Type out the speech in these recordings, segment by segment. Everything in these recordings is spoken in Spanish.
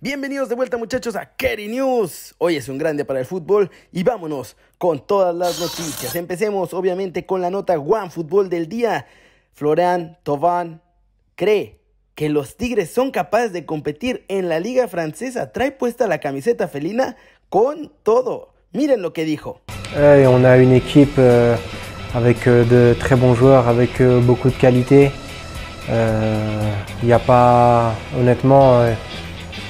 Bienvenidos de vuelta muchachos a Kerry News. Hoy es un gran día para el fútbol y vámonos con todas las noticias. Empecemos obviamente con la nota One Fútbol del día. Florian Thauvin cree que los Tigres son capaces de competir en la liga francesa. Trae puesta la camiseta felina con todo. Miren lo que dijo. Eh, on a une équipe euh, avec euh, de très bons joueurs, avec euh, beaucoup de qualité. Il n'y a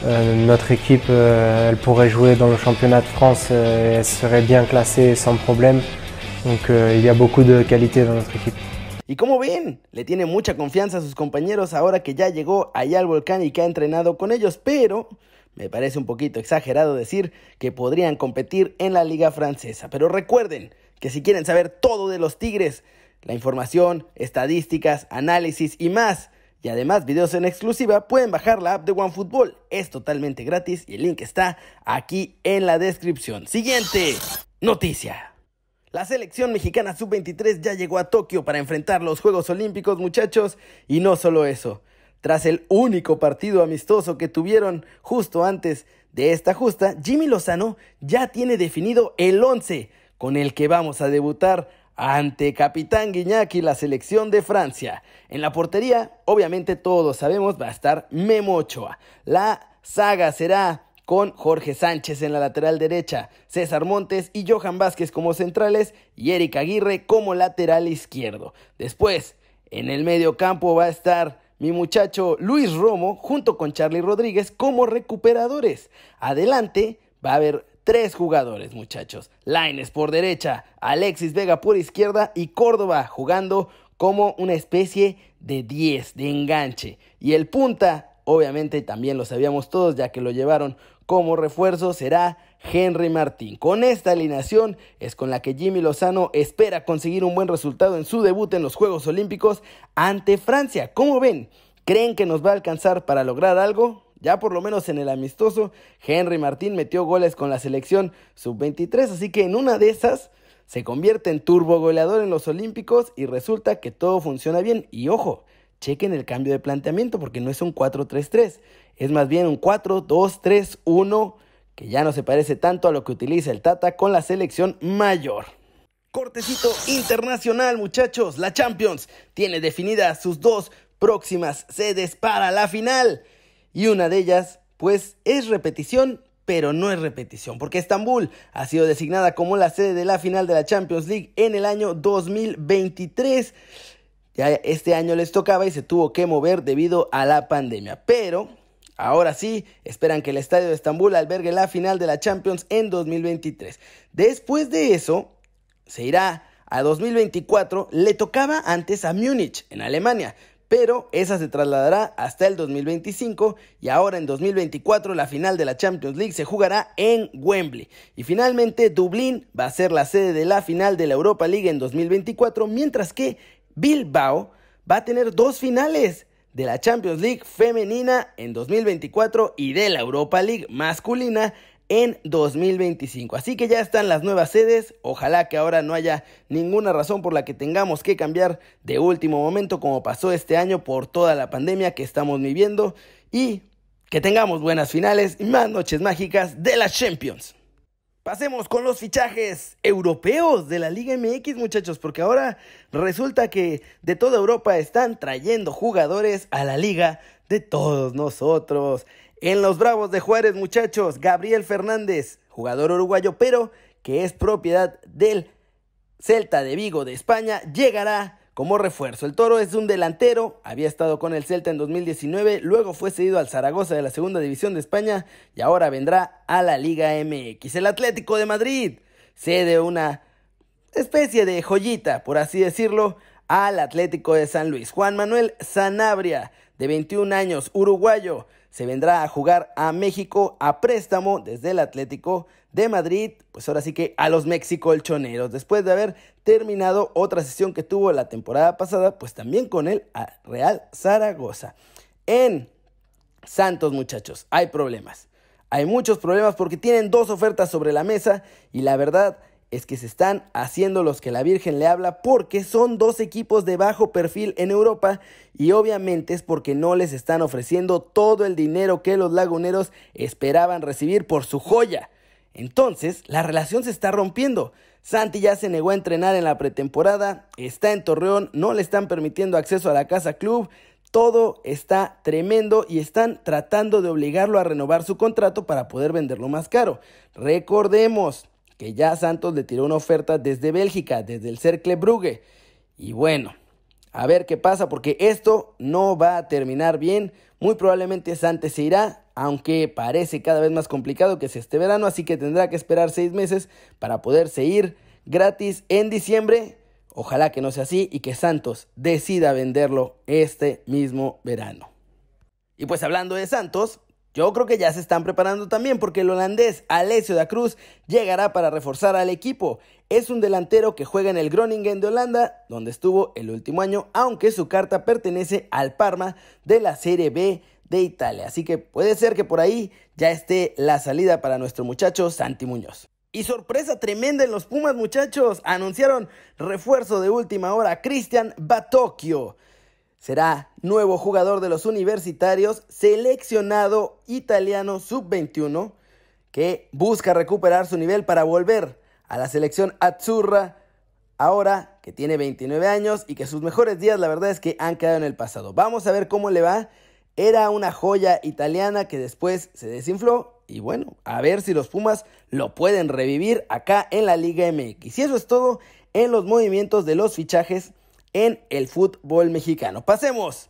notre équipe, elle pourrait jouer dans le championnat de France, et elle serait bien classée sans problème. Donc il y a beaucoup de qualité dans notre équipe. Y como ven, le tiene mucha confianza a sus compañeros ahora que ya llegó allá al volcán y que ha entrenado con ellos, pero me parece un poquito exagerado decir que podrían competir en la liga francesa. Pero recuerden que si quieren saber todo de los Tigres, la información, estadísticas, análisis y más, y además videos en exclusiva, pueden bajar la app de OneFootball. Es totalmente gratis y el link está aquí en la descripción. Siguiente noticia. La selección mexicana sub-23 ya llegó a Tokio para enfrentar los Juegos Olímpicos, muchachos, y no solo eso. Tras el único partido amistoso que tuvieron justo antes de esta justa, Jimmy Lozano ya tiene definido el 11 con el que vamos a debutar ante Capitán Guiñac y la selección de Francia. En la portería, obviamente todos sabemos, va a estar Memo Ochoa. La saga será con Jorge Sánchez en la lateral derecha, César Montes y Johan Vázquez como centrales y Eric Aguirre como lateral izquierdo. Después, en el medio campo va a estar mi muchacho Luis Romo junto con Charlie Rodríguez como recuperadores. Adelante va a haber tres jugadores, muchachos. Laines por derecha, Alexis Vega por izquierda y Córdoba jugando como una especie de 10 de enganche. Y el punta, obviamente también lo sabíamos todos ya que lo llevaron como refuerzo será Henry Martín. Con esta alineación es con la que Jimmy Lozano espera conseguir un buen resultado en su debut en los Juegos Olímpicos ante Francia. ¿Cómo ven? ¿Creen que nos va a alcanzar para lograr algo? Ya por lo menos en el amistoso, Henry Martín metió goles con la selección sub-23, así que en una de esas se convierte en turbo goleador en los Olímpicos y resulta que todo funciona bien. Y ojo, chequen el cambio de planteamiento porque no es un 4-3-3, es más bien un 4-2-3-1 que ya no se parece tanto a lo que utiliza el Tata con la selección mayor. Cortecito internacional, muchachos. La Champions tiene definidas sus dos próximas sedes para la final. Y una de ellas, pues, es repetición, pero no es repetición, porque Estambul ha sido designada como la sede de la final de la Champions League en el año 2023. Ya este año les tocaba y se tuvo que mover debido a la pandemia. Pero Ahora sí, esperan que el Estadio de Estambul albergue la final de la Champions en 2023. Después de eso, se irá a 2024. Le tocaba antes a Múnich, en Alemania, pero esa se trasladará hasta el 2025 y ahora en 2024 la final de la Champions League se jugará en Wembley. Y finalmente Dublín va a ser la sede de la final de la Europa League en 2024, mientras que Bilbao va a tener dos finales de la Champions League femenina en 2024 y de la Europa League masculina en 2025. Así que ya están las nuevas sedes. Ojalá que ahora no haya ninguna razón por la que tengamos que cambiar de último momento como pasó este año por toda la pandemia que estamos viviendo y que tengamos buenas finales y más noches mágicas de la Champions. Pasemos con los fichajes europeos de la Liga MX, muchachos, porque ahora resulta que de toda Europa están trayendo jugadores a la liga de todos nosotros. En los Bravos de Juárez, muchachos, Gabriel Fernández, jugador uruguayo, pero que es propiedad del Celta de Vigo de España, llegará como refuerzo. El Toro es un delantero, había estado con el Celta en 2019, luego fue cedido al Zaragoza de la Segunda División de España y ahora vendrá a la Liga MX. El Atlético de Madrid cede una especie de joyita, por así decirlo, al Atlético de San Luis. Juan Manuel Sanabria, de 21 años, uruguayo, se vendrá a jugar a México a préstamo desde el Atlético de Madrid, pues ahora sí que a los México-Colchoneros, después de haber terminado otra sesión que tuvo la temporada pasada, pues también con el Real Zaragoza. En Santos, muchachos, hay problemas. Hay muchos problemas porque tienen dos ofertas sobre la mesa y la verdad es que se están haciendo los que la Virgen le habla porque son dos equipos de bajo perfil en Europa y obviamente es porque no les están ofreciendo todo el dinero que los laguneros esperaban recibir por su joya. Entonces, la relación se está rompiendo. Santi ya se negó a entrenar en la pretemporada, está en Torreón, no le están permitiendo acceso a la casa club, todo está tremendo y están tratando de obligarlo a renovar su contrato para poder venderlo más caro. Recordemos, que ya Santos le tiró una oferta desde Bélgica, desde el Cercle Brugge. Y bueno, a ver qué pasa, porque esto no va a terminar bien. Muy probablemente Santos se irá, aunque parece cada vez más complicado que sea este verano, así que tendrá que esperar seis meses para poderse ir gratis en diciembre. Ojalá que no sea así y que Santos decida venderlo este mismo verano. Y pues hablando de Santos, yo creo que ya se están preparando también porque el holandés Alessio da Cruz llegará para reforzar al equipo. Es un delantero que juega en el Groningen de Holanda, donde estuvo el último año, aunque su carta pertenece al Parma de la Serie B de Italia. Así que puede ser que por ahí ya esté la salida para nuestro muchacho Santi Muñoz. Y sorpresa tremenda en los Pumas, muchachos. Anunciaron refuerzo de última hora, Cristian Batocchio será nuevo jugador de los universitarios, seleccionado italiano sub-21, que busca recuperar su nivel para volver a la selección Azzurra, ahora que tiene 29 años y que sus mejores días la verdad es que han quedado en el pasado. Vamos a ver cómo le va. Era una joya italiana que después se desinfló y bueno, a ver si los Pumas lo pueden revivir acá en la Liga MX. Y eso es todo en los movimientos de los fichajes en el fútbol mexicano. Pasemos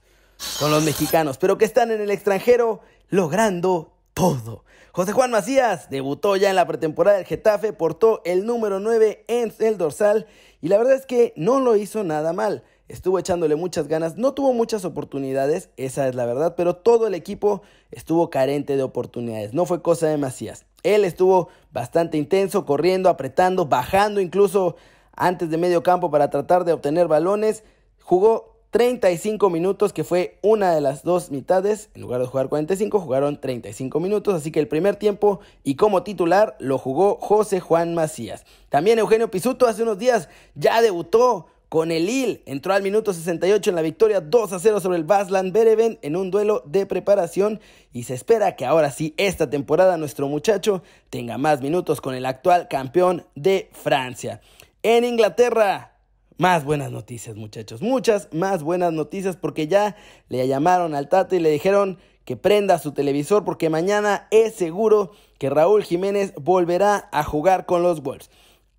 con los mexicanos, pero que están en el extranjero logrando todo. José Juan Macías debutó ya en la pretemporada del Getafe, portó el número 9 en el dorsal y la verdad es que no lo hizo nada mal. Estuvo echándole muchas ganas, no tuvo muchas oportunidades, esa es la verdad, pero todo el equipo estuvo carente de oportunidades, no fue cosa de Macías. Él estuvo bastante intenso, corriendo, apretando, bajando incluso antes de medio campo para tratar de obtener balones. Jugó 35 minutos, que fue una de las dos mitades. En lugar de jugar 45, jugaron 35 minutos. Así que el primer tiempo y como titular lo jugó José Juan Macías. También Eugenio Pisuto hace unos días ya debutó con el Lille. Entró al minuto 68 en la victoria 2 a 0 sobre el Baslan Bereven en un duelo de preparación y se espera que ahora sí esta temporada nuestro muchacho tenga más minutos con el actual campeón de Francia. En Inglaterra, más buenas noticias, muchachos. Muchas más buenas noticias porque ya le llamaron al Tata y le dijeron que prenda su televisor porque mañana es seguro que Raúl Jiménez volverá a jugar con los Wolves.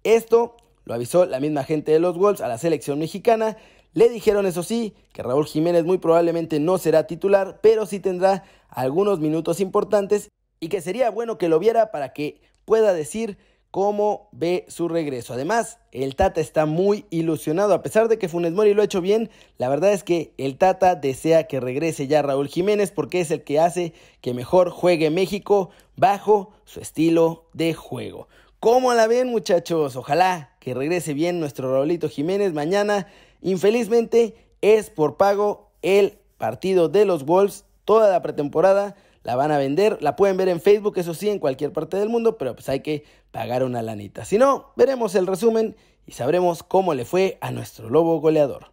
Esto lo avisó la misma gente de los Wolves a la selección mexicana. Le dijeron, eso sí, que Raúl Jiménez muy probablemente no será titular, pero sí tendrá algunos minutos importantes y que sería bueno que lo viera para que pueda decir cómo ve su regreso. Además, el Tata está muy ilusionado. A pesar de que Funes Mori lo ha hecho bien, la verdad es que el Tata desea que regrese ya Raúl Jiménez porque es el que hace que mejor juegue México bajo su estilo de juego. ¿Cómo la ven, muchachos? Ojalá que regrese bien nuestro Raulito Jiménez mañana. Infelizmente es por pago el partido de los Wolves toda la pretemporada la van a vender, la pueden ver en Facebook, eso sí, en cualquier parte del mundo, pero pues hay que pagar una lanita. Si no, veremos el resumen y sabremos cómo le fue a nuestro lobo goleador.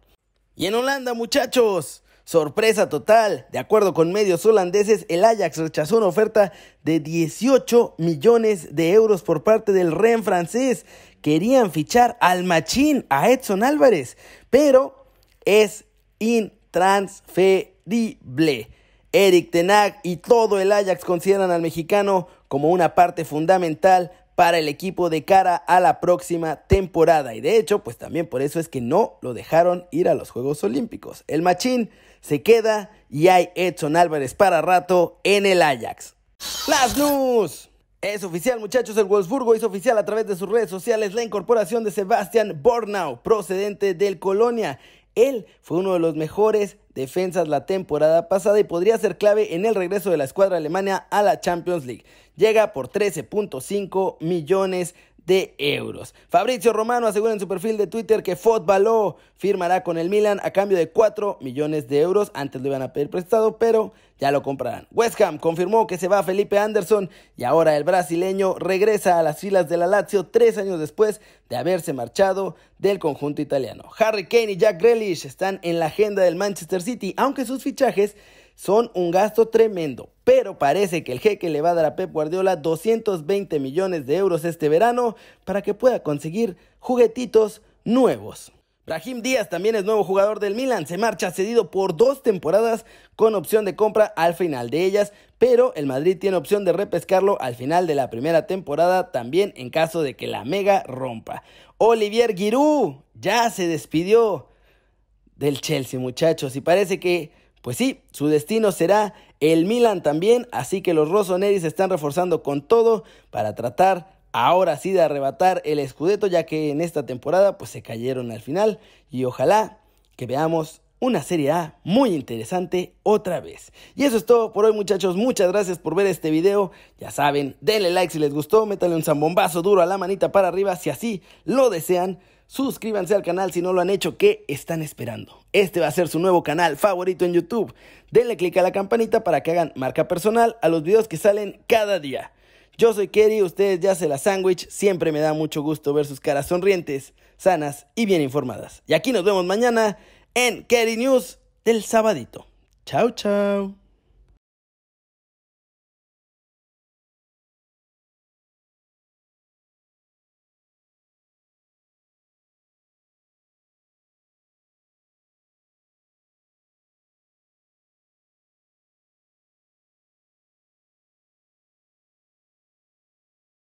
Y en Holanda, muchachos, sorpresa total. De acuerdo con medios holandeses, el Ajax rechazó una oferta de 18 millones de euros por parte del Ren francés. Querían fichar al machín, a Edson Álvarez, pero es intransferible. Eric Tenag y todo el Ajax consideran al mexicano como una parte fundamental para el equipo de cara a la próxima temporada. Y de hecho, pues también por eso es que no lo dejaron ir a los Juegos Olímpicos. El machín se queda y hay Edson Álvarez para rato en el Ajax. Las news. Es oficial, muchachos, el Wolfsburgo hizo oficial a través de sus redes sociales la incorporación de Sebastian Bornau, procedente del Colonia. Él fue uno de los mejores defensas la temporada pasada y podría ser clave en el regreso de la escuadra alemana a la Champions League. Llega por 13.5 millones de euros. Fabrizio Romano asegura en su perfil de Twitter que Fotbaló firmará con el Milan a cambio de 4 millones de euros. Antes lo iban a pedir prestado, pero ya lo comprarán. West Ham confirmó que se va Felipe Anderson y ahora el brasileño regresa a las filas de la Lazio tres años después de haberse marchado del conjunto italiano. Harry Kane y Jack Grealish están en la agenda del Manchester City, aunque sus fichajes son un gasto tremendo. Pero parece que el jeque le va a dar a Pep Guardiola 220 millones de euros este verano para que pueda conseguir juguetitos nuevos. Brahim Díaz también es nuevo jugador del Milan, se marcha cedido por dos temporadas con opción de compra al final de ellas, pero el Madrid tiene opción de repescarlo al final de la primera temporada también en caso de que la mega rompa. Olivier Giroud ya se despidió del Chelsea muchachos y parece que pues sí, su destino será el Milan también, así que los Rossoneri se están reforzando con todo para tratar ahora sí de arrebatar el Scudetto, ya que en esta temporada pues se cayeron al final y ojalá que veamos una Serie A muy interesante otra vez. Y eso es todo por hoy muchachos, muchas gracias por ver este video, ya saben, denle like si les gustó, métanle un zambombazo duro a la manita para arriba si así lo desean. Suscríbanse al canal si no lo han hecho, ¿qué están esperando? Este va a ser su nuevo canal favorito en YouTube. Denle click a la campanita para que hagan marca personal a los videos que salen cada día. Yo soy Kerry, ustedes ya se la sándwich, siempre me da mucho gusto ver sus caras sonrientes, sanas y bien informadas. Y aquí nos vemos mañana en Kerry News del sabadito. Chao, chao.